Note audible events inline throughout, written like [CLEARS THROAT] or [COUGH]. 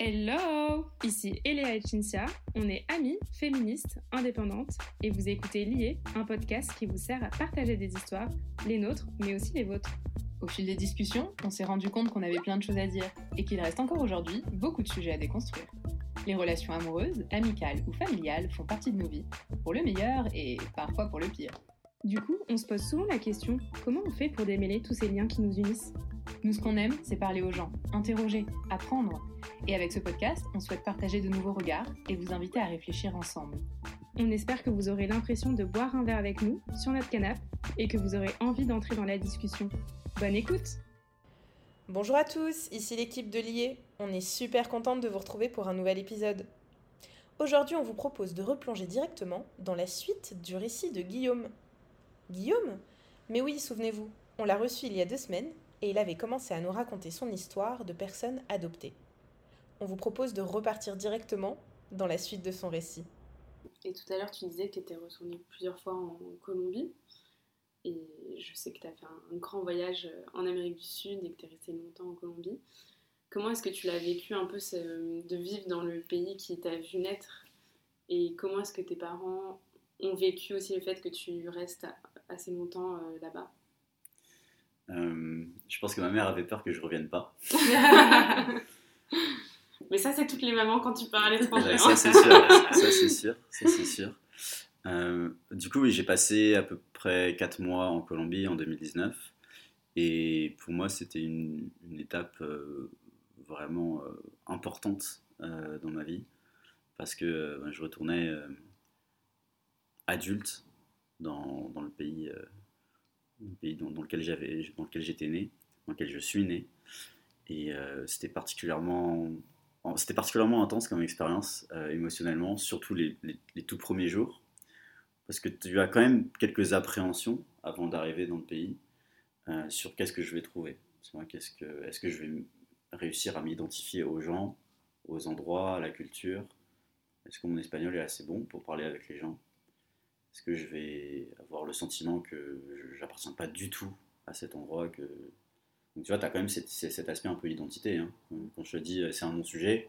Hello Ici Eléa et Cinzia, on est amies, féministes, indépendantes, et vous écoutez Lié, un podcast qui vous sert à partager des histoires, les nôtres, mais aussi les vôtres. Au fil des discussions, on s'est rendu compte qu'on avait plein de choses à dire, et qu'il reste encore aujourd'hui beaucoup de sujets à déconstruire. Les relations amoureuses, amicales ou familiales font partie de nos vies, pour le meilleur et parfois pour le pire. Du coup, on se pose souvent la question, comment on fait pour démêler tous ces liens qui nous unissent? Nous, ce qu'on aime, c'est parler aux gens, interroger, apprendre. Et avec ce podcast, on souhaite partager de nouveaux regards et vous inviter à réfléchir ensemble. On espère que vous aurez l'impression de boire un verre avec nous sur notre canapé et que vous aurez envie d'entrer dans la discussion. Bonne écoute Bonjour à tous, ici l'équipe de Lié. On est super contente de vous retrouver pour un nouvel épisode. Aujourd'hui, on vous propose de replonger directement dans la suite du récit de Guillaume. Guillaume Mais oui, souvenez-vous, on l'a reçu il y a deux semaines et il avait commencé à nous raconter son histoire de personne adoptée. On vous propose de repartir directement dans la suite de son récit. Et tout à l'heure, tu disais que tu étais retournée plusieurs fois en Colombie. Et je sais que tu as fait un, grand voyage en Amérique du Sud et que tu es resté longtemps en Colombie. Comment est-ce que tu l'as vécu un peu de vivre dans le pays qui t'a vu naître Et comment est-ce que tes parents ont vécu aussi le fait que tu restes assez longtemps euh, là-bas Euh, je pense que ma mère avait peur que je revienne pas. [LAUGHS] Mais ça, c'est toutes les mamans quand tu pars à l'étranger. ça, hein. c'est sûr. Ça, c'est sûr. Ça, c'est sûr. Euh, du coup, oui, j'ai passé à peu près 4 mois en Colombie en 2019. Et pour moi, c'était une, une étape vraiment importante dans ma vie. Parce que ben, je retournais adulte dans, dans le pays, euh, le pays dans, lequel j'avais, dans lequel j'étais né, dans lequel je suis né. Et euh, c'était particulièrement c'était particulièrement intense comme expérience euh, émotionnellement, surtout les, les- tout premiers jours, parce que tu as quand même quelques appréhensions avant d'arriver dans le pays sur qu'est-ce que je vais trouver. Qu'est-ce que, est-ce que je vais réussir à m'identifier aux gens, aux endroits, à la culture? Est-ce que mon espagnol est assez bon pour parler avec les gens? Est-ce que je vais avoir le sentiment que je n'appartiens pas du tout à cet endroit que donc tu vois, tu as quand même cet, aspect un peu identité. hein. Quand je te dis euh, c'est un non-sujet,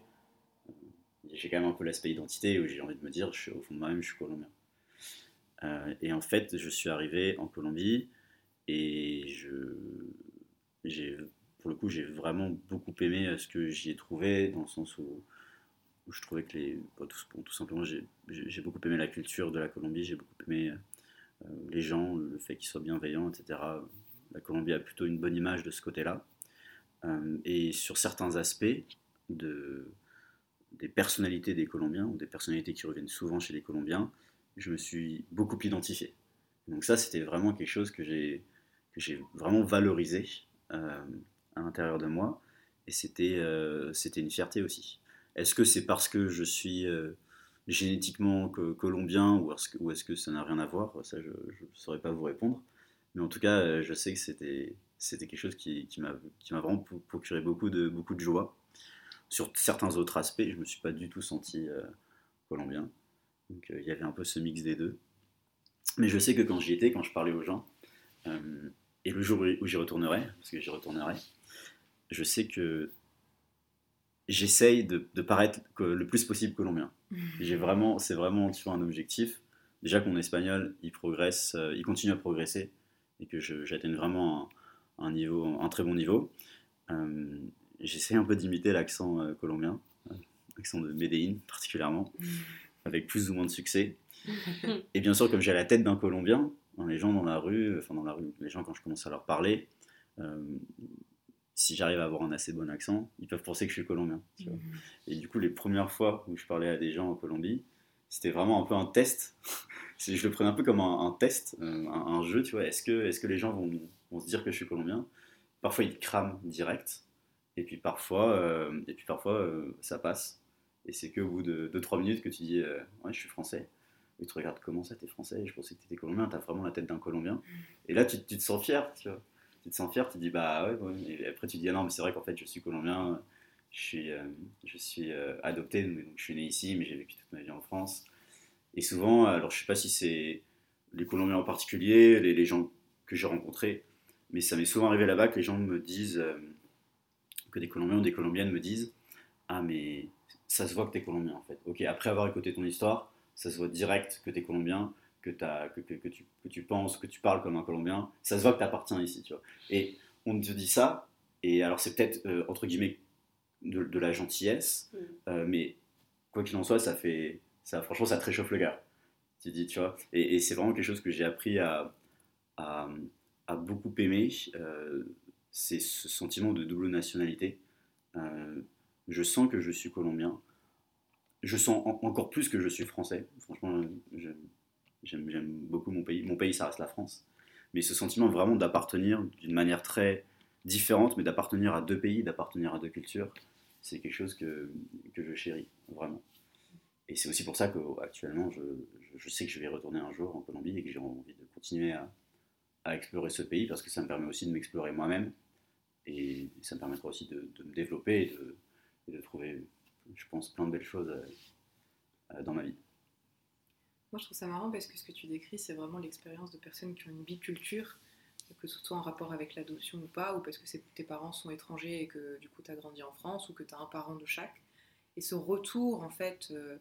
euh, j'ai quand même un peu l'aspect identité où j'ai envie de me dire, au fond de moi-même, je suis colombien. Euh, et en fait, je suis arrivé en Colombie et je, j'ai, pour le coup, j'ai vraiment beaucoup aimé ce que j'y ai trouvé, dans le sens où, où je trouvais que les. tout, simplement, j'ai, beaucoup aimé la culture de la Colombie, j'ai beaucoup aimé euh, les gens, le fait qu'ils soient bienveillants, etc. La Colombie a plutôt une bonne image de ce côté-là. Euh, et sur certains aspects de, des personnalités des Colombiens, ou des personnalités qui reviennent souvent chez les Colombiens, je me suis beaucoup identifié. Donc ça, c'était vraiment quelque chose que j'ai vraiment valorisé euh, à l'intérieur de moi, et c'était euh, une fierté aussi. Est-ce que c'est parce que je suis euh, génétiquement co- colombien, ou est-ce que, ça n'a rien à voir? Ça, je ne saurais pas vous répondre. Mais en tout cas, euh, je sais que c'était quelque chose qui, m'a vraiment pro- procuré beaucoup de, beaucoup de joie. Sur certains autres aspects, je ne me suis pas du tout senti euh, colombien. Donc il y avait un peu ce mix des deux. Mais je sais que quand j'y étais, quand je parlais aux gens, et le jour où j'y retournerai, parce que j'y retournerai, je sais que j'essaye de, de paraître que- le plus possible colombien. [LAUGHS] J'ai vraiment, c'est vraiment tu vois, un objectif. Déjà que mon espagnol, il progresse, euh, il continue à progresser et que j'atteigne vraiment un, un niveau, un très bon niveau. Euh, J'essaie un peu d'imiter l'accent euh, colombien, euh, l'accent de Medellín particulièrement, [LAUGHS] avec plus ou moins de succès. [LAUGHS] Et bien sûr, comme j'ai la tête d'un Colombien, les gens dans la rue, enfin dans la rue, les gens quand je commence à leur parler, euh, si j'arrive à avoir un assez bon accent, ils peuvent penser que je suis colombien. tu vois. Et du coup, les premières fois où je parlais à des gens en Colombie, c'était vraiment un peu un test. [LAUGHS] Je le prenais un peu comme un, un test, euh, un, un jeu, tu vois. Est-ce que, est que les gens vont, vont se dire que je suis colombien? Parfois, ils crament direct. Et puis parfois, euh, et puis parfois euh, ça passe. Et c'est qu'au bout de 2-3 minutes que tu dis euh, Ouais, je suis français. Et tu regardes comment ça, t'es français Je pensais que t'étais colombien, t'as vraiment la tête d'un colombien. Et là, tu, tu te sens fier, tu vois. Tu te sens fier, tu te dis Bah ouais, ouais. Et après, tu dis Ah non, mais c'est vrai qu'en fait, je suis colombien. Je suis, euh, je suis euh, adopté, donc je suis né ici, mais j'ai vécu toute ma vie en France. Et souvent, alors je sais pas si c'est les Colombiens en particulier, les, gens que j'ai rencontrés, mais ça m'est souvent arrivé là-bas que les gens me disent, euh, que des Colombiens ou des Colombiennes me disent, ah mais ça se voit que tu es colombien en fait. Ok, après avoir écouté ton histoire, ça se voit direct que tu es colombien, que, as, que, que, tu, que tu penses, que tu parles comme un colombien, ça se voit que tu appartiens ici, tu vois. Et on te dit ça, et alors c'est peut-être, euh, entre guillemets, de, la gentillesse, mm. euh, mais quoi qu'il en soit, ça fait, ça, franchement, ça te réchauffe le cœur. Tu dis, tu vois. Et, c'est vraiment quelque chose que j'ai appris à, à, beaucoup aimer, euh, c'est ce sentiment de double nationalité. je sens que je suis colombien. Je sens encore plus que je suis français. Franchement, j'aime beaucoup mon pays. Mon pays, ça reste la France. Mais ce sentiment vraiment d'appartenir d'une manière très différentes, mais d'appartenir à deux pays, d'appartenir à deux cultures, c'est quelque chose que, que, je chéris, vraiment. Et c'est aussi pour ça qu'actuellement, je, je, sais que je vais retourner un jour en Colombie et que j'ai envie de continuer à, à, explorer ce pays parce que ça me permet aussi de m'explorer moi-même et ça me permettra aussi de, de me développer et de, de, trouver, je pense, plein de belles choses euh, euh, dans ma vie. Moi, je trouve ça marrant parce que ce que tu décris, c'est vraiment l'expérience de personnes qui ont une biculture que ce soit en rapport avec l'adoption ou pas, ou parce que tes parents sont étrangers et que du coup tu as grandi en France, ou que tu as un parent de chaque. Et ce retour, en fait, euh,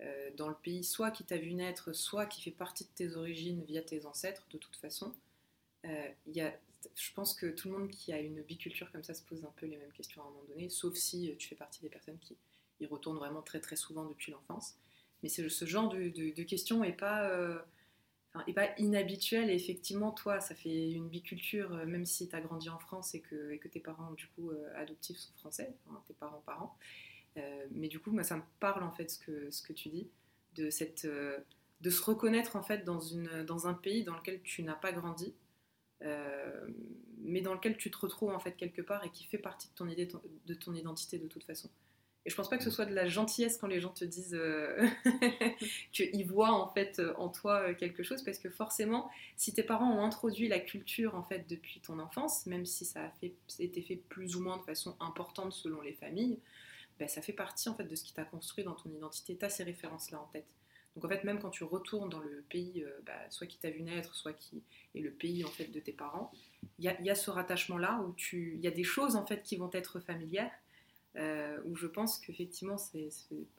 euh, dans le pays, soit qui t'a vu naître, soit qui fait partie de tes origines via tes ancêtres, de toute façon, euh, y a, je pense que tout le monde qui a une biculture comme ça se pose un peu les mêmes questions à un moment donné, sauf si tu fais partie des personnes qui y retournent vraiment très très souvent depuis l'enfance. Mais ce genre de, questions n'est pas et pas inhabituel. Et effectivement, toi, ça fait une biculture, euh, même si tu as grandi en France et que, tes parents, du coup, euh, adoptifs sont français, tes parents-parents. Euh, mais du coup, moi, ça me parle, en fait, ce que, tu dis, de, cette, de se reconnaître, en fait, dans, un pays dans lequel tu n'as pas grandi, mais dans lequel tu te retrouves, en fait, quelque part et qui fait partie de ton identité de toute façon. Et je pense pas que ce soit de la gentillesse quand les gens te disent euh, [LAUGHS] qu'ils voient en fait en toi euh, quelque chose, parce que forcément, si tes parents ont introduit la culture en fait depuis ton enfance, même si ça a été fait plus ou moins de façon importante selon les familles, ben, ça fait partie en fait de ce qui t'a construit dans ton identité. Tu as ces références-là en tête. Donc en fait, même quand tu retournes dans le pays, euh, bah, soit qui t'a vu naître, soit qui est le pays en fait de tes parents, il y, y a, ce rattachement-là où il y a des choses en fait qui vont être familières euh, où je pense qu'effectivement c'est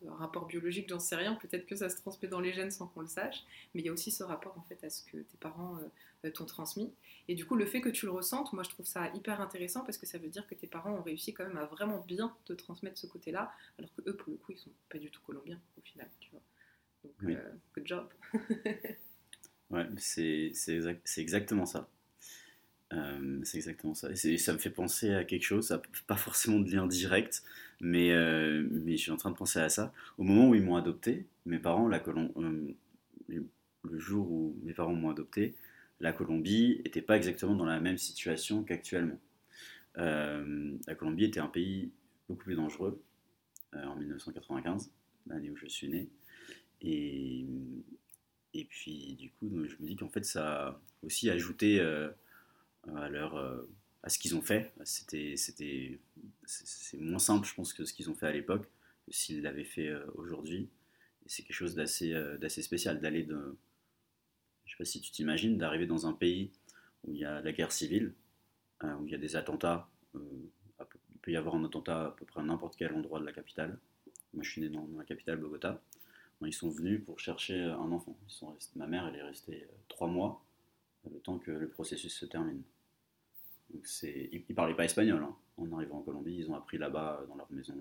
un rapport biologique, j'en sais rien, peut-être que ça se transmet dans les gènes sans qu'on le sache, mais il y a aussi ce rapport en fait à ce que tes parents euh, t'ont transmis. Et du coup, le fait que tu le ressentes, moi je trouve ça hyper intéressant parce que ça veut dire que tes parents ont réussi quand même à vraiment bien te transmettre ce côté-là, alors que eux, pour le coup, ils sont pas du tout colombiens au final, tu vois. Donc, euh, good job. [LAUGHS] ouais, c'est exactement ça. Euh, c'est exactement ça. Et ça me fait penser à quelque chose, pas forcément de lien direct, mais, euh, mais je suis en train de penser à ça. Au moment où ils m'ont adopté, mes parents, la euh, le jour où mes parents m'ont adopté, la Colombie n'était pas exactement dans la même situation qu'actuellement. la Colombie était un pays beaucoup plus dangereux en 1995, l'année où je suis né. Et, et puis, du coup, je me dis qu'en fait, ça a aussi ajouté à leur euh, à ce qu'ils ont fait. C'était, c'était, c'est moins simple, je pense, que ce qu'ils ont fait à l'époque, s'ils l'avaient fait euh, aujourd'hui. c'est quelque chose d'assez, euh, d'assez spécial d'aller de. Je sais pas si tu t'imagines, d'arriver dans un pays où il y a la guerre civile, où il y a des attentats. il peut y avoir un attentat à peu près à n'importe quel endroit de la capitale. Moi, je suis né dans, la capitale, Bogota. Ils sont venus pour chercher un enfant. Ils sont ma mère, elle est restée trois mois, le temps que le processus se termine. Donc ils ne parlaient pas espagnol. Hein. En arrivant en Colombie, ils ont appris là-bas dans leur maison,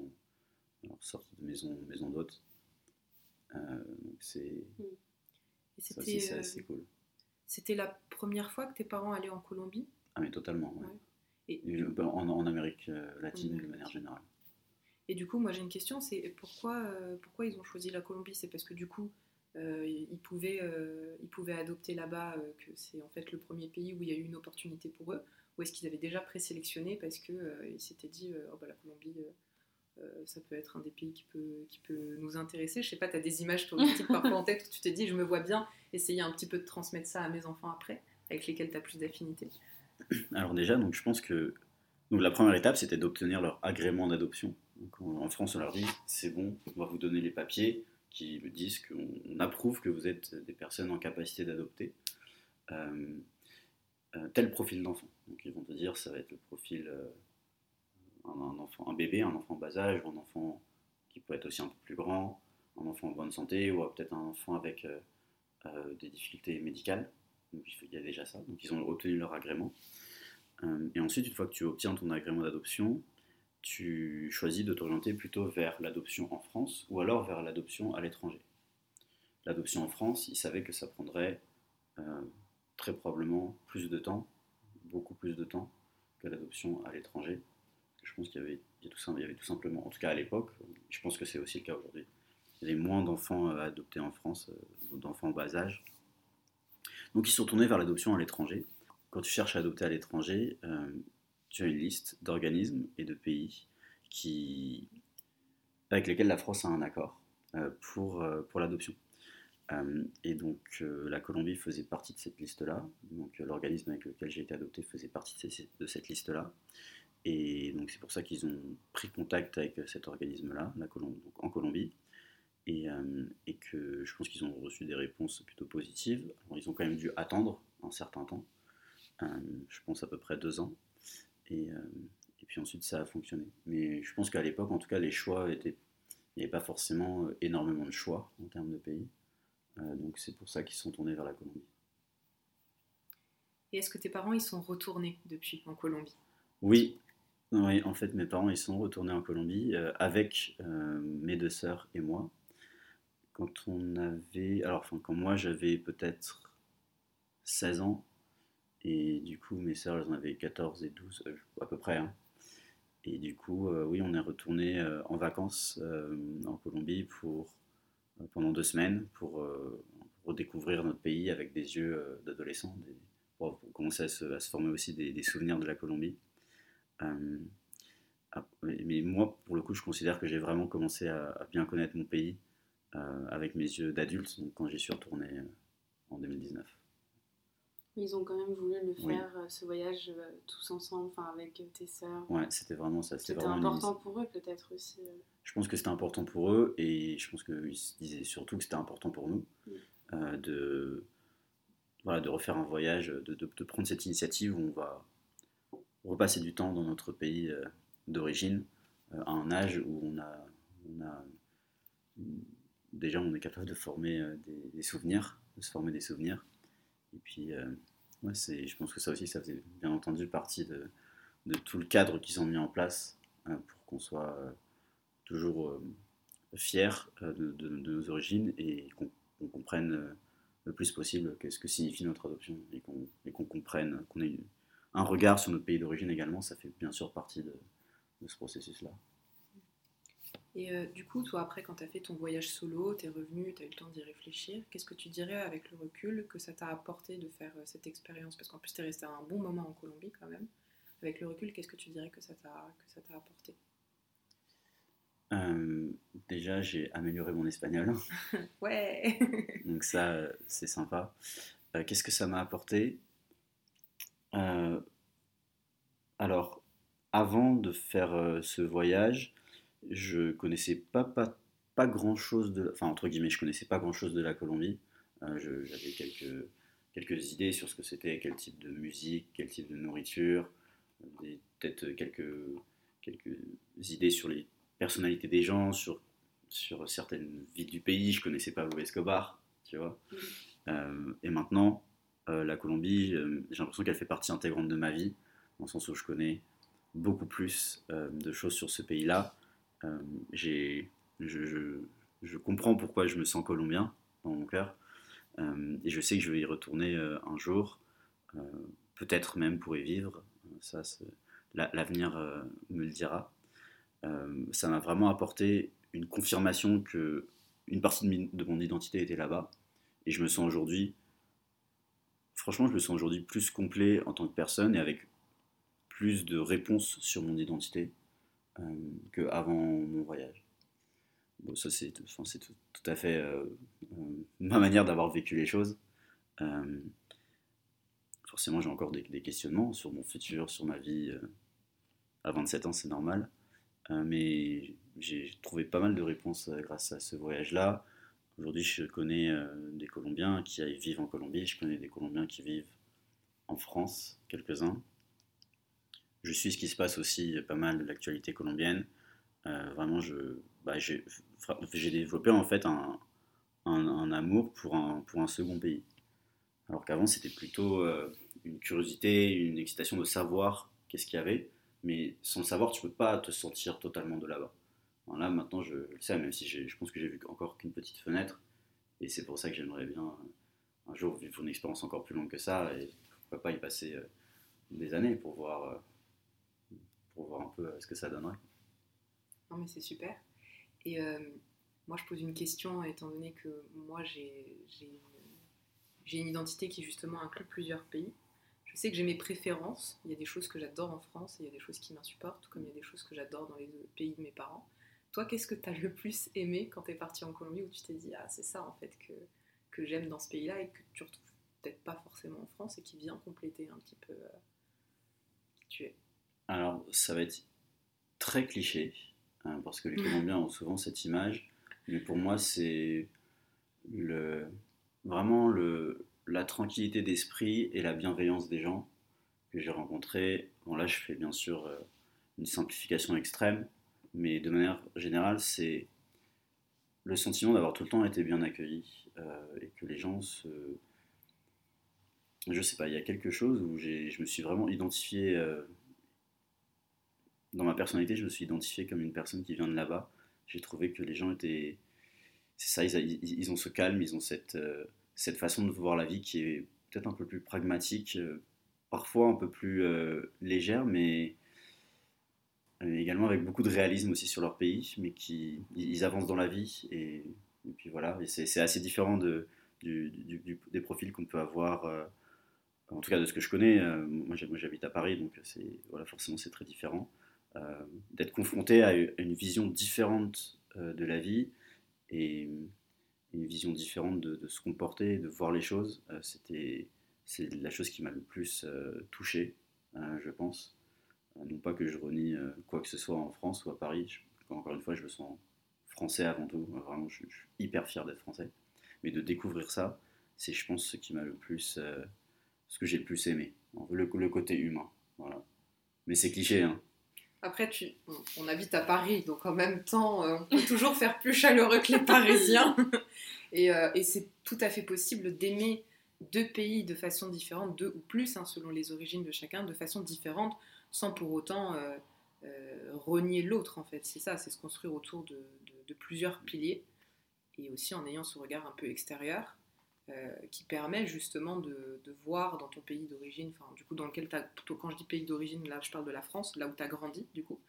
leur sorte de maison, maison d'hôte. Euh, donc c'est c'est assez cool. C'était la première fois que tes parents allaient en Colombie? Ah mais totalement, Et, en, en, Amérique euh, latine de manière générale. Et du coup, moi j'ai une question, c'est pourquoi, euh, pourquoi ils ont choisi la Colombie? C'est parce que du coup, ils, pouvaient, ils pouvaient adopter là-bas, que c'est en fait le premier pays où il y a eu une opportunité pour eux? Ou est-ce qu'ils avaient déjà présélectionné parce qu'ils euh, s'étaient dit euh, oh, bah, la Colombie, euh, ça peut être un des pays qui peut, qui peut nous intéresser Je sais pas, tu as des images touristiques parfois en tête où tu te dis je me vois bien essayer un petit peu de transmettre ça à mes enfants après, avec lesquels tu as plus d'affinité [CLEARS THROAT] Alors, déjà, donc, je pense que donc, la première étape c'était d'obtenir leur agrément d'adoption. En France, on leur dit c'est bon, on va vous donner les papiers qui disent qu'on approuve que vous êtes des personnes en capacité d'adopter. Tel profil d'enfant. Donc ils vont te dire ça va être le profil, euh, un, enfant, un bébé, un enfant bas âge, ou un enfant qui peut être aussi un peu plus grand, un enfant en bonne santé, ou peut-être un enfant avec des difficultés médicales. Donc il y a déjà ça. Donc ils ont obtenu leur agrément. et ensuite, une fois que tu obtiens ton agrément d'adoption, tu choisis de t'orienter plutôt vers l'adoption en France ou alors vers l'adoption à l'étranger. L'adoption en France, ils savaient que ça prendrait très probablement plus de temps, beaucoup plus de temps que l'adoption à l'étranger. Je pense qu'il y avait, tout, simplement, en tout cas à l'époque, je pense que c'est aussi le cas aujourd'hui, il y avait moins d'enfants euh, adoptés en France, euh, d'enfants en bas âge. Donc ils sont tournés vers l'adoption à l'étranger. Quand tu cherches à adopter à l'étranger, euh, tu as une liste d'organismes et de pays avec lesquels la France a un accord pour, pour l'adoption. Euh, et donc euh, la Colombie faisait partie de cette liste-là. Donc euh, l'organisme avec lequel j'ai été adopté faisait partie de, cette liste-là. Et donc c'est pour ça qu'ils ont pris contact avec cet organisme-là, en Colombie. Et, que je pense qu'ils ont reçu des réponses plutôt positives. ils ont quand même dû attendre un certain temps, je pense à peu près deux ans. Et, et, puis ensuite ça a fonctionné. Mais je pense qu'à l'époque, en tout cas, les choix étaient... Il n'y avait pas forcément énormément de choix en termes de pays. Euh, donc c'est pour ça qu'ils sont tournés vers la Colombie. Et est-ce que tes parents ils sont retournés depuis en Colombie? Oui, oui, en fait mes parents ils sont retournés en Colombie euh, avec euh, mes deux sœurs et moi. Quand on avait, alors enfin quand moi j'avais peut-être 16 ans et du coup mes sœurs elles en avaient 14 et 12 à peu près. Hein. Et du coup oui on est retourné en vacances en Colombie pour pendant deux semaines pour euh, redécouvrir notre pays avec des yeux euh, d'adolescent, pour, commencer à se, former aussi des, souvenirs de la Colombie. Euh, mais moi, pour le coup, je considère que j'ai vraiment commencé à, bien connaître mon pays avec mes yeux d'adulte, quand j'y suis retourné en 2019. Ils ont quand même voulu le faire, ce voyage, tous ensemble, enfin avec tes sœurs. Ouais, c'était vraiment ça. C'était important pour eux, peut-être aussi je pense que c'était important pour eux et je pense qu'ils se disaient surtout que c'était important pour nous euh, de, voilà, de refaire un voyage, de, de, prendre cette initiative où on va repasser du temps dans notre pays euh, d'origine euh, à un âge où on a, on a déjà on est capable de former des, souvenirs, de se former des souvenirs. Et puis, ouais, c'est, je pense que ça aussi, ça faisait bien entendu partie de, tout le cadre qu'ils ont mis en place pour qu'on soit toujours euh, fiers euh, de, nos origines et qu'on comprenne euh, le plus possible qu'est-ce que signifie notre adoption et qu'on comprenne, qu'on ait un regard sur notre pays d'origine également, ça fait bien sûr partie de, ce processus-là. Et du coup, toi, après, quand tu as fait ton voyage solo, tu es revenu, tu as eu le temps d'y réfléchir, qu'est-ce que tu dirais avec le recul que ça t'a apporté de faire cette expérience? Parce qu'en plus, tu es resté un bon moment en Colombie quand même. Avec le recul, qu'est-ce que tu dirais que ça t'a apporté? Euh, déjà, j'ai amélioré mon espagnol. [LAUGHS] ouais. [LAUGHS] Donc ça, c'est sympa. Euh, qu'est-ce que ça m'a apporté? Euh, Alors, avant de faire ce voyage, je connaissais pas, pas, pas grand-chose de... Enfin, entre guillemets, je connaissais pas grand-chose de la Colombie. J'avais quelques, quelques idées sur ce que c'était, quel type de musique, quel type de nourriture, peut-être quelques, quelques idées sur les personnalité des gens, sur, sur certaines vies du pays. Je connaissais pas Pablo Escobar, tu vois. Mm. Euh, et maintenant, euh, la Colombie, euh, j'ai l'impression qu'elle fait partie intégrante de ma vie, dans le sens où je connais beaucoup plus de choses sur ce pays-là. J'ai, je, je, comprends pourquoi je me sens colombien dans mon cœur. et je sais que je vais y retourner un jour, peut-être même pour y vivre. Ça, l'avenir me le dira. Euh, ça m'a vraiment apporté une confirmation que une partie de, mon identité était là-bas. Et je me sens aujourd'hui, franchement, je me sens aujourd'hui plus complet en tant que personne et avec plus de réponses sur mon identité euh, qu'avant mon voyage. Bon, ça, c'est tout, tout, à fait euh, ma manière d'avoir vécu les choses. forcément, j'ai encore des, questionnements sur mon futur, sur ma vie. à 27 ans, c'est normal. Euh, mais j'ai trouvé pas mal de réponses euh, grâce à ce voyage-là. Aujourd'hui, je connais euh, des Colombiens qui vivent en Colombie, je connais des Colombiens qui vivent en France, quelques-uns. Je suis ce qui se passe aussi pas mal de l'actualité colombienne. vraiment, je, bah, j'ai, développé en fait un, amour pour un, second pays. Alors qu'avant, c'était plutôt une curiosité, une excitation de savoir qu'est-ce qu'il y avait. Mais sans savoir, tu peux pas te sentir totalement de là-bas. là, maintenant, je, le sais, même si je pense que j'ai vu encore qu'une petite fenêtre. Et c'est pour ça que j'aimerais bien euh, un jour vivre une expérience encore plus longue que ça. Et pourquoi pas y passer euh, des années pour voir, euh, pour voir un peu ce que ça donnerait. Non, mais c'est super. Et moi, je pose une question, étant donné que moi, j'ai une identité qui justement inclut plusieurs pays. Je sais que j'ai mes préférences. Il y a des choses que j'adore en France et il y a des choses qui m'insupportent, comme il y a des choses que j'adore dans les pays de mes parents. Toi, qu'est-ce que tu as le plus aimé quand tu es parti en Colombie où tu t'es dit, ah, c'est ça en fait que, que j'aime dans ce pays-là et que tu retrouves peut-être pas forcément en France et qui vient compléter un petit peu euh, tu es? Alors, ça va être très cliché, hein, parce que les Colombiens ont souvent cette image, mais pour moi, c'est le, vraiment le, la tranquillité d'esprit et la bienveillance des gens que j'ai rencontrés. Bon, là, je fais bien sûr euh, une simplification extrême, mais de manière générale, c'est le sentiment d'avoir tout le temps été bien accueilli euh, et que les gens se. Je sais pas, il y a quelque chose où je me suis vraiment identifié. Euh, dans ma personnalité, je me suis identifié comme une personne qui vient de là-bas. J'ai trouvé que les gens étaient. C'est ça, ils, ont ce calme, ils ont cette cette façon de voir la vie qui est peut-être un peu plus pragmatique, euh, parfois un peu plus euh, légère, mais également avec beaucoup de réalisme aussi sur leur pays, mais qui ils avancent dans la vie et, puis voilà, c'est assez différent de, des profils qu'on peut avoir, euh, en tout cas de ce que je connais. moi j'habite à Paris, donc voilà, forcément c'est très différent. D'être confronté à une vision différente de la vie et une vision différente de, se comporter, de voir les choses. Euh, c'était c'est la chose qui m'a le plus euh, touché, euh, je pense. non pas que je renie quoi que ce soit en France ou à Paris. encore une fois, je me sens français avant tout. Vraiment, je, suis hyper fier d'être français. Mais de découvrir ça, c'est, je pense, ce qui m'a le plus, ce que j'ai le plus aimé, le, côté humain. Mais c'est cliché, hein. Après, tu, on, habite à Paris, donc en même temps, euh, on peut toujours faire plus chaleureux que les Parisiens. [LAUGHS] Euh, et, c'est tout à fait possible d'aimer deux pays de façon différente, deux ou plus, hein, selon les origines de chacun, de façon différente, sans pour autant euh, renier l'autre, en fait. C'est ça, c'est se construire autour de, plusieurs piliers, et aussi en ayant ce regard un peu extérieur. Euh, qui permet justement de, voir dans ton pays d'origine, enfin du coup dans lequel tu as, quand je dis pays d'origine, là je parle de la France, là où tu as grandi du coup,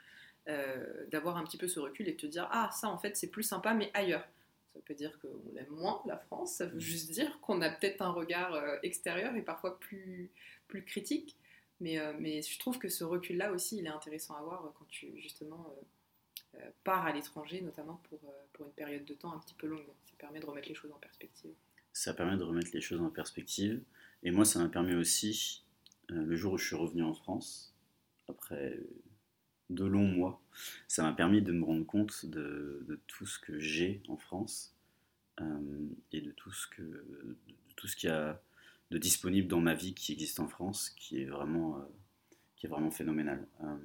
euh, d'avoir un petit peu ce recul et de te dire ah ça en fait c'est plus sympa mais ailleurs. Ça peut dire qu'on aime moins la France, ça veut juste dire qu'on a peut-être un regard euh, extérieur et parfois plus, plus critique. Mais, mais je trouve que ce recul-là aussi, il est intéressant à voir quand tu justement pars à l'étranger, notamment pour, pour une période de temps un petit peu longue. Ça permet de remettre les choses en perspective ça permet de remettre les choses en perspective. Et moi, ça m'a permis aussi, euh, le jour où je suis revenu en France, après de longs mois, ça m'a permis de me rendre compte de, tout ce que j'ai en France euh, et de tout ce que de tout ce qu'il y a de disponible dans ma vie qui existe en France, qui est vraiment, euh, qui est vraiment phénoménal. enfin,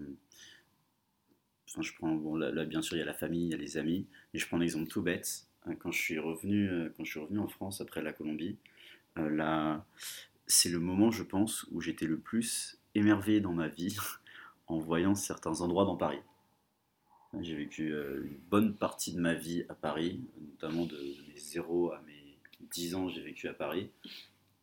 je prends, bon, là, bien sûr, il y a la famille, il y a les amis, mais je prends un exemple tout bête. Hein, quand je suis revenu, euh, quand je suis revenu en France après la Colombie, euh, là, c'est le moment, je pense, où j'étais le plus émerveillé dans ma vie [LAUGHS] en voyant certains endroits dans Paris. J'ai vécu euh, une bonne partie de ma vie à Paris, notamment de, mes 0 à mes 10 ans, j'ai vécu à Paris.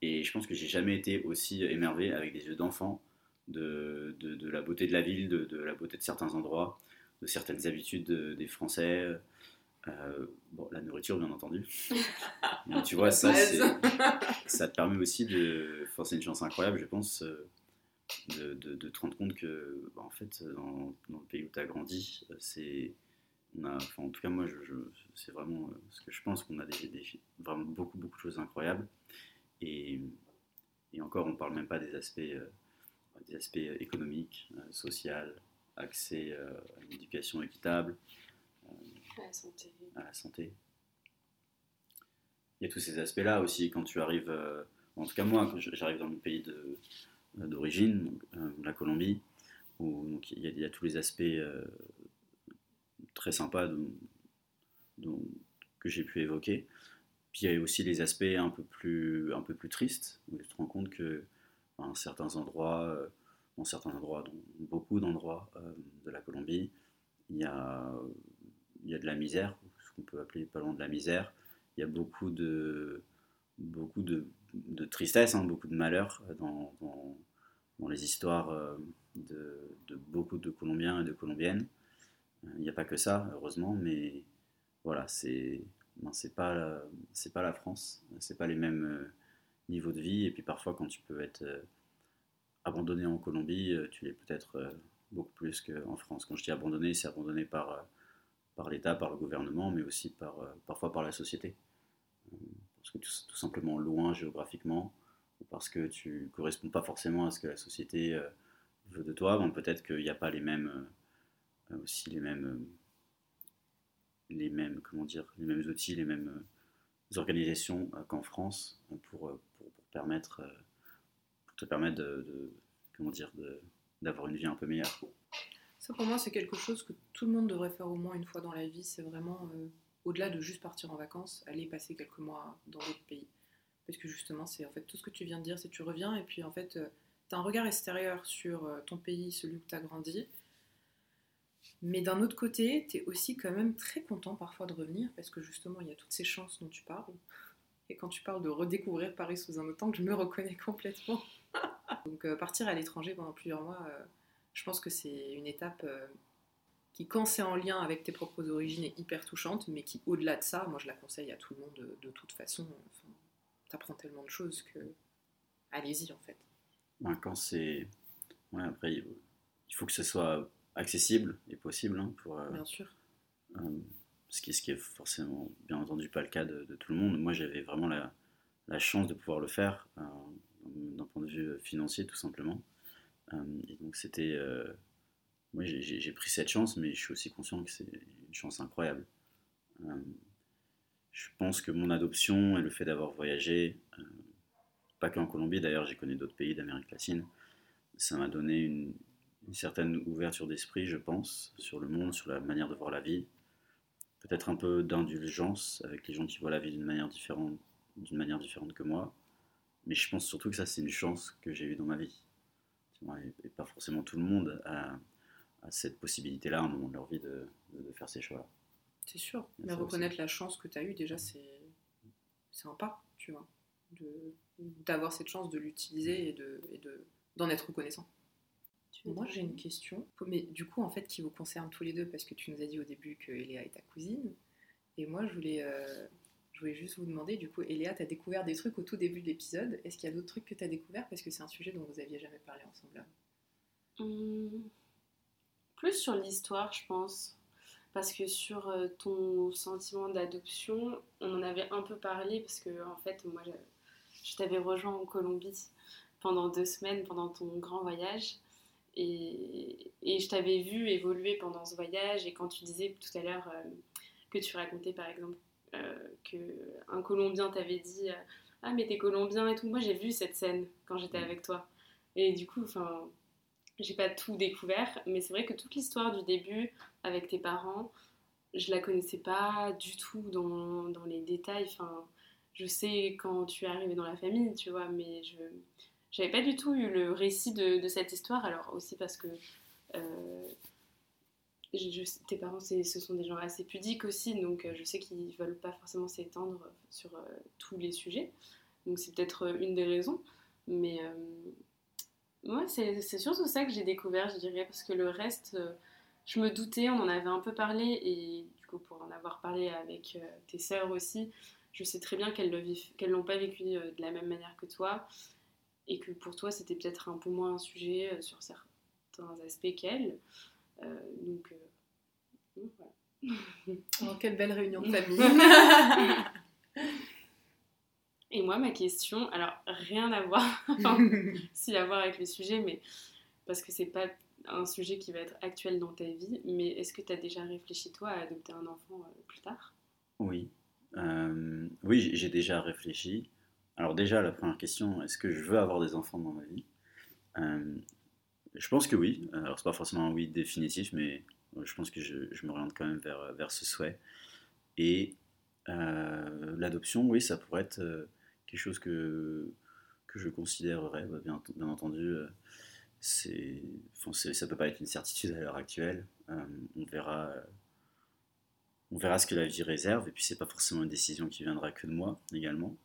Et je pense que j'ai jamais été aussi émerveillé avec des yeux d'enfant de, de, la beauté de la ville, de, la beauté de certains endroits, de certaines habitudes des Français, euh, bon, la nourriture, bien entendu. [LAUGHS] Mais tu vois, ça, ça te permet aussi de. c'est une chance incroyable, je pense, euh, de, de, te rendre compte que, bah, en fait, dans, dans, le pays où tu as grandi, c'est. On a, enfin, en tout cas, moi, je, c'est vraiment euh, ce que je pense qu'on a des, vraiment beaucoup, beaucoup de choses incroyables. Et, et encore, on parle même pas des aspects, des aspects économiques, sociaux, accès à une éducation équitable. À la santé. Il y a tous ces aspects-là aussi quand tu arrives, en tout cas moi, quand j'arrive dans mon pays euh, d'origine, euh, la Colombie, où il, y a, tous les aspects euh, très sympas dont- que j'ai pu évoquer. Puis il y a aussi les aspects un peu plus, un peu plus tristes, où tu te rends compte que à certains endroits, euh, dans certains endroits, dans beaucoup d'endroits euh, de la Colombie, il y a, il y a de la misère, ce qu'on peut appeler pas loin de la misère. Il y a beaucoup de, beaucoup de, tristesse, hein, beaucoup de malheur dans, les histoires euh, de, beaucoup de Colombiens et de Colombiennes. Il n'y a pas que ça, heureusement, mais voilà, c'est ben, pas c'est pas la France, c'est pas les mêmes euh, niveaux de vie. Et puis parfois, quand tu peux être euh, abandonné en Colombie, tu l'es peut-être beaucoup plus qu'en France. Quand je dis abandonné, c'est abandonné par, par l'État, par le gouvernement, mais aussi euh, parfois par la société. Euh, Parce que tout, tout simplement loin géographiquement, parce que tu corresponds pas forcément à ce que la société euh, veut de toi, ben, peut-être qu'il n'y a pas les mêmes aussi les mêmes comment dire les mêmes outils, les mêmes organisations qu'en France pour, permettre te permettre comment dire d'avoir une vie un peu meilleure. Ça, pour moi, c'est quelque chose que tout le monde devrait faire au moins une fois dans la vie. C'est vraiment, euh, au-delà de juste partir en vacances, aller passer quelques mois dans d'autres pays. Parce que justement, c'est en fait tout ce que tu viens de dire, c'est tu reviens et puis en fait, tu as un regard extérieur sur euh, ton pays, celui où tu as grandi. Mais d'un autre côté, tu es aussi quand même très content parfois de revenir parce que justement, il y a toutes ces chances dont tu parles. Et quand tu parles de redécouvrir Paris sous un autre angle, je me reconnais [LAUGHS] complètement. Donc euh, partir à l'étranger pendant plusieurs mois, euh, je pense que c'est une étape euh, qui, quand c'est en lien avec tes propres origines, est hyper touchante, mais qui, au-delà de ça, moi je la conseille à tout le monde de, de toute façon. Enfin, T'apprends tellement de choses que. Allez-y en fait. Ben, quand c'est ouais, après il il faut que ce soit accessible et possible hein, pour euh, Bien sûr. Euh, ce, qui, ce qui est forcément, bien entendu, pas le cas de, de tout le monde. Moi, j'avais vraiment la, la chance de pouvoir le faire, euh, d'un point de vue financier, tout simplement. Euh, donc, c'était. euh, moi, j'ai- pris cette chance, mais je suis aussi conscient que c'est une chance incroyable. Euh, je pense que mon adoption et le fait d'avoir voyagé, pas qu'en Colombie, d'ailleurs, j'ai connu d'autres pays d'Amérique latine, ça m'a donné une, une certaine ouverture d'esprit, je pense, sur le monde, sur la manière de voir la vie. Peut-être un peu d'indulgence avec les gens qui voient la vie d'une manière différente, d'une manière différente que moi. Mais je pense surtout que ça, c'est une chance que j'ai eue dans ma vie. Et, et pas forcément tout le monde a, a cette possibilité-là à un moment de leur vie de, de- de faire ces choix-là. C'est sûr. Mais reconnaître la chance que tu as eue, déjà, c'est un pas, tu vois. D'avoir cette chance de l'utiliser et de et de- d'en être reconnaissant. Moi, j'ai une question, mais du coup, en fait, qui vous concerne tous les deux, parce que tu nous as dit au début que Eléa est ta cousine. Et moi, je voulais, euh, je voulais juste vous demander, du coup, Eléa, tu as découvert des trucs au tout début de l'épisode. Est-ce qu'il y a d'autres trucs que tu as découvert? Parce que c'est un sujet dont vous aviez jamais parlé ensemble. Hum, Plus sur l'histoire, je pense. Parce que sur euh, ton sentiment d'adoption, on en avait un peu parlé parce que en fait, moi, je, t'avais rejoint en Colombie pendant deux semaines pendant ton grand voyage. Et, je t'avais vu évoluer pendant ce voyage. Et quand tu disais tout à l'heure euh, que tu racontais par exemple qu'un Colombien t'avait dit euh, Ah, mais t'es Colombien et tout. Moi, j'ai vu cette scène quand j'étais avec toi. Et du coup, enfin, j'ai pas tout découvert, mais c'est vrai que toute l'histoire du début avec tes parents, je la connaissais pas du tout dans, dans les détails. Enfin, je sais quand tu es arrivé dans la famille, tu vois, mais je j'avais pas du tout eu le récit de, de cette histoire. Alors aussi parce que euh, tes parents, ce sont des gens assez pudiques aussi, donc euh, je sais qu'ils veulent pas forcément s'étendre sur euh, tous les sujets. Donc c'est peut-être euh, une des raisons, mais euh, Ouais, c'est surtout ça que j'ai découvert, je dirais, parce que le reste, euh, je me doutais, on en avait un peu parlé, et du coup, pour en avoir parlé avec euh, tes sœurs aussi, je sais très bien qu'elles qu'elles l'ont pas vécu euh, de la même manière que toi, et que pour toi, c'était peut-être un peu moins un sujet euh, sur certains aspects qu'elles. Euh, donc, euh, donc voilà. Oh, quelle belle réunion de [LAUGHS] famille Et moi, ma question, alors rien à voir, [LAUGHS] enfin, [LAUGHS] si à voir avec le sujet, mais parce que c'est pas un sujet qui va être actuel dans ta vie, mais est-ce que tu as déjà réfléchi toi à adopter un enfant euh, plus tard? Oui, Euh, oui, j'ai- j'ai déjà réfléchi. Alors déjà, la première question, est-ce que je veux avoir des enfants dans ma vie? Euh, Je pense que oui. Alors, c'est pas forcément un oui définitif, mais je pense que je, m'oriente quand même vers, vers ce souhait. Et l'adoption, oui, ça pourrait être quelque chose que, que je considérerais, bah, bien, entendu ça peut pas être une certitude à l'heure actuelle. Euh, on verra, on verra ce que la vie réserve. Et puis c'est pas forcément une décision qui viendra que de moi également,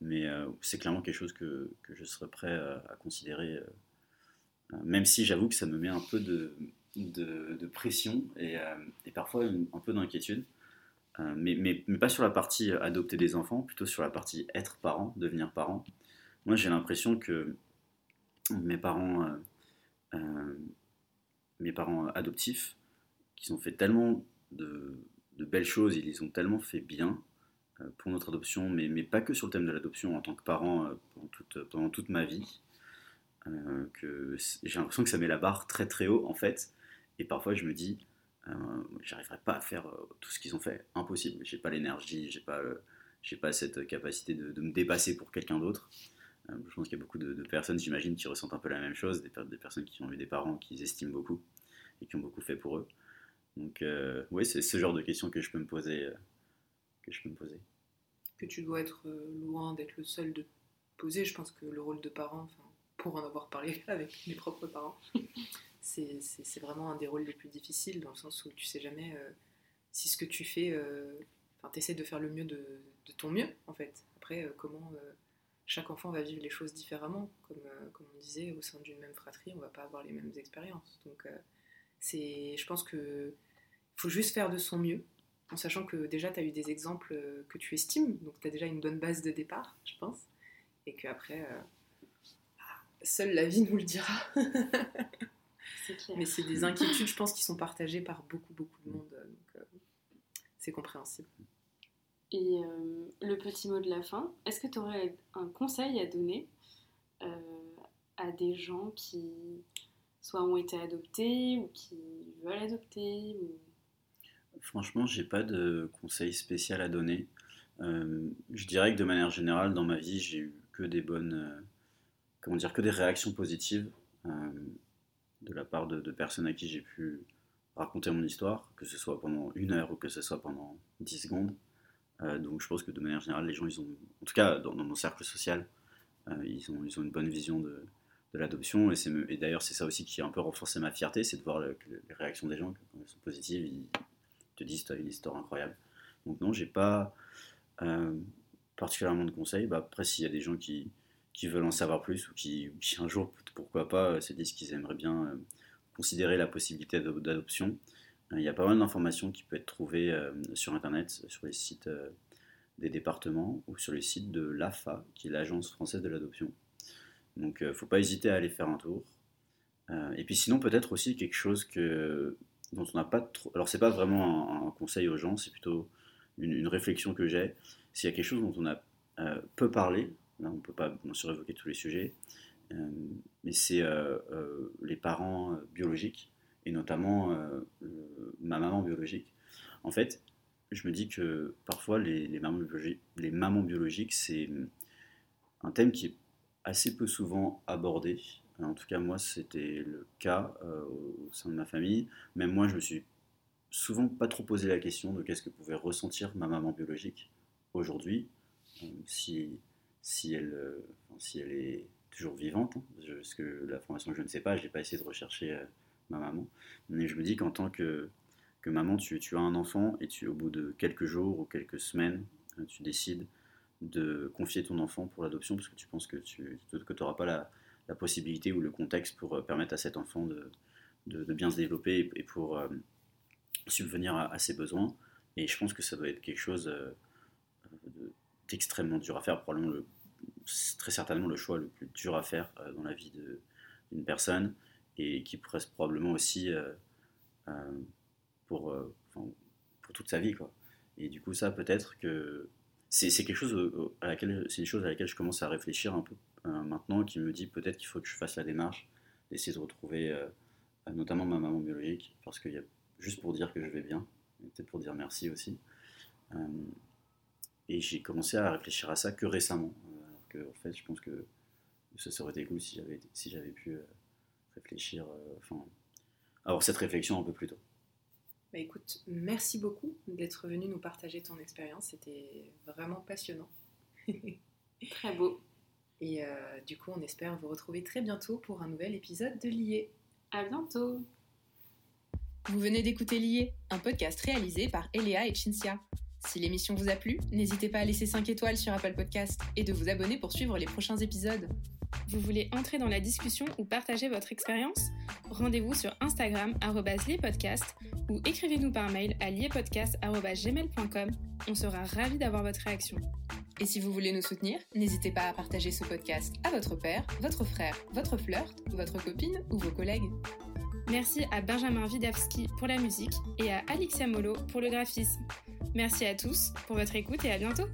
mais euh, c'est clairement quelque chose que, que je serais prêt à, considérer. Euh, même si j'avoue que ça me met un peu de, pression et, et, parfois un peu d'inquiétude. Mais, mais, mais, pas sur la partie adopter des enfants, plutôt sur la partie être parent, devenir parent. Moi j'ai l'impression que mes parents euh, mes parents adoptifs, qui ont fait tellement de, belles choses, ils ont tellement fait bien euh, pour notre adoption, mais, mais, pas que sur le thème de l'adoption en tant que parent euh, pendant toute ma vie, que j'ai l'impression que ça met la barre très très haut en fait. Et parfois je me dis, j'arriverai pas à faire tout ce qu'ils ont fait, impossible. J'ai pas l'énergie, j'ai pas, j'ai pas cette capacité de, me dépasser pour quelqu'un d'autre. Euh, je pense qu'il y a beaucoup de, personnes, j'imagine, qui ressentent un peu la même chose, des, personnes qui ont eu des parents qu'ils estiment beaucoup et qui ont beaucoup fait pour eux. Donc, euh, oui, c'est ce genre de questions que je peux me poser. Euh, que je peux me poser. Que tu dois être loin d'être le seul de poser. Je pense que le rôle de parent, pour en avoir parlé [LAUGHS] avec mes propres parents, c'est vraiment un des rôles les plus difficiles dans le sens où tu sais jamais si ce que tu fais, enfin, tu essaies de faire le mieux de, ton mieux en fait. Après, comment chaque enfant va vivre les choses différemment. Comme, euh, on disait, au sein d'une même fratrie, on va pas avoir les mêmes expériences. Donc, euh, c'est, je pense qu'il faut juste faire de son mieux, en sachant que déjà, tu as eu des exemples euh, que tu estimes, donc tu as déjà une bonne base de départ, je pense, et qu'après, seule la vie nous le dira. [LAUGHS] Mais c'est des inquiétudes, je pense, qui sont partagées par beaucoup, beaucoup de monde, donc c'est compréhensible. Et euh, le petit mot de la fin, est-ce que tu aurais un conseil à donner euh, à des gens qui soit ont été adoptés ou qui veulent adopter ou... Franchement, j'ai pas de conseil spécial à donner. Euh, je dirais que de manière générale, dans ma vie, j'ai eu que des bonnes, comment dire, que des réactions positives de la part de, personnes à qui j'ai pu raconter mon histoire, que ce soit pendant une heure ou que ce soit pendant 10 secondes. Euh, donc je pense que de manière générale, les gens, ils ont, en tout cas dans, mon cercle social, euh, ils, ont, ils ont une bonne vision de, de l'adoption. Et, et d'ailleurs, c'est ça aussi qui a un peu renforcé ma fierté, c'est de voir les réactions des gens, quand elles sont positives, ils te disent tu as une histoire incroyable. Donc non, j'ai pas euh, particulièrement de conseils. Bah, après, s'il y a des gens qui, qui, veulent en savoir plus ou qui, un jour, pourquoi pas, se disent qu'ils aimeraient bien considérer la possibilité d'adoption, il y a pas mal d'informations qui peuvent être trouvées euh, sur Internet, sur les sites euh, des départements ou sur les sites de l'AFA, qui est l'Agence française de l'adoption. Donc il euh, ne faut pas hésiter à aller faire un tour. et puis sinon peut-être aussi quelque chose dont on n'a pas trop... Alors c'est pas vraiment un, conseil aux gens, c'est plutôt une, réflexion que j'ai. S'il y a quelque chose dont on a peu parlé, on ne peut pas bien sûr évoquer tous les sujets, mais c'est les parents biologiques et notamment euh, ma maman biologique. En fait, je me dis que parfois les, mamans, biologiques, les mamans biologiques, c'est un thème qui est assez peu souvent abordé. En tout cas, moi, c'était le cas euh, au sein de ma famille. Même moi, je me suis souvent pas trop posé la question de qu'est-ce que pouvait ressentir ma maman biologique aujourd'hui, euh, si, si, elle, si elle est toujours vivante. Hein, parce que la formation, je ne sais pas, je n'ai pas essayé de rechercher ma maman. Mais je me dis qu'en tant que, que maman, tu, as un enfant et tu, au bout de quelques jours ou quelques semaines, euh, tu décides de confier ton enfant pour l'adoption parce que tu penses que tu n'auras pas la, la, possibilité ou le contexte pour euh, permettre à cet enfant de, de, bien se développer et, pour euh, subvenir à, ses besoins. Et je pense que ça doit être quelque chose d'extrêmement dur à faire, probablement le, très certainement le choix le plus dur à faire dans la vie d'une personne et qui reste probablement aussi euh, euh, pour, euh, pour toute sa vie. Quoi. Et du coup, ça, peut-être que c'est quelque chose à laquelle c'est une chose à laquelle je commence à réfléchir un peu maintenant, qui me dit peut-être qu'il faut que je fasse la démarche d'essayer de retrouver notamment ma maman biologique, parce qu'il y a juste pour dire que je vais bien, peut-être pour dire merci aussi. Et j'ai commencé à réfléchir à ça que récemment. alors que, en fait, je pense que ça aurait été cool si j'avais si j'avais pu réfléchir, enfin, avoir cette réflexion un peu plus tôt. Bah écoute, merci beaucoup d'être venu nous partager ton expérience. C'était vraiment passionnant. [LAUGHS] Très beau. Et du coup, on espère vous retrouver très bientôt pour un nouvel épisode de Lié. À bientôt. Vous venez d'écouter Lié, un podcast réalisé par Eléa et Cinzia. Si l'émission vous a plu, n'hésitez pas à laisser 5 étoiles sur Apple Podcast et de vous abonner pour suivre les prochains épisodes. Vous voulez entrer dans la discussion ou partager votre expérience? Rendez-vous sur Instagram liepodcast ou écrivez-nous par mail à liepodcast.gmail.com. On sera ravis d'avoir votre réaction. Et si vous voulez nous soutenir, n'hésitez pas à partager ce podcast à votre père, votre frère, votre flirt, votre copine ou vos collègues. Merci à Benjamin Widawski pour la musique et à Alixia Molo pour le graphisme. Merci à tous pour votre écoute et à bientôt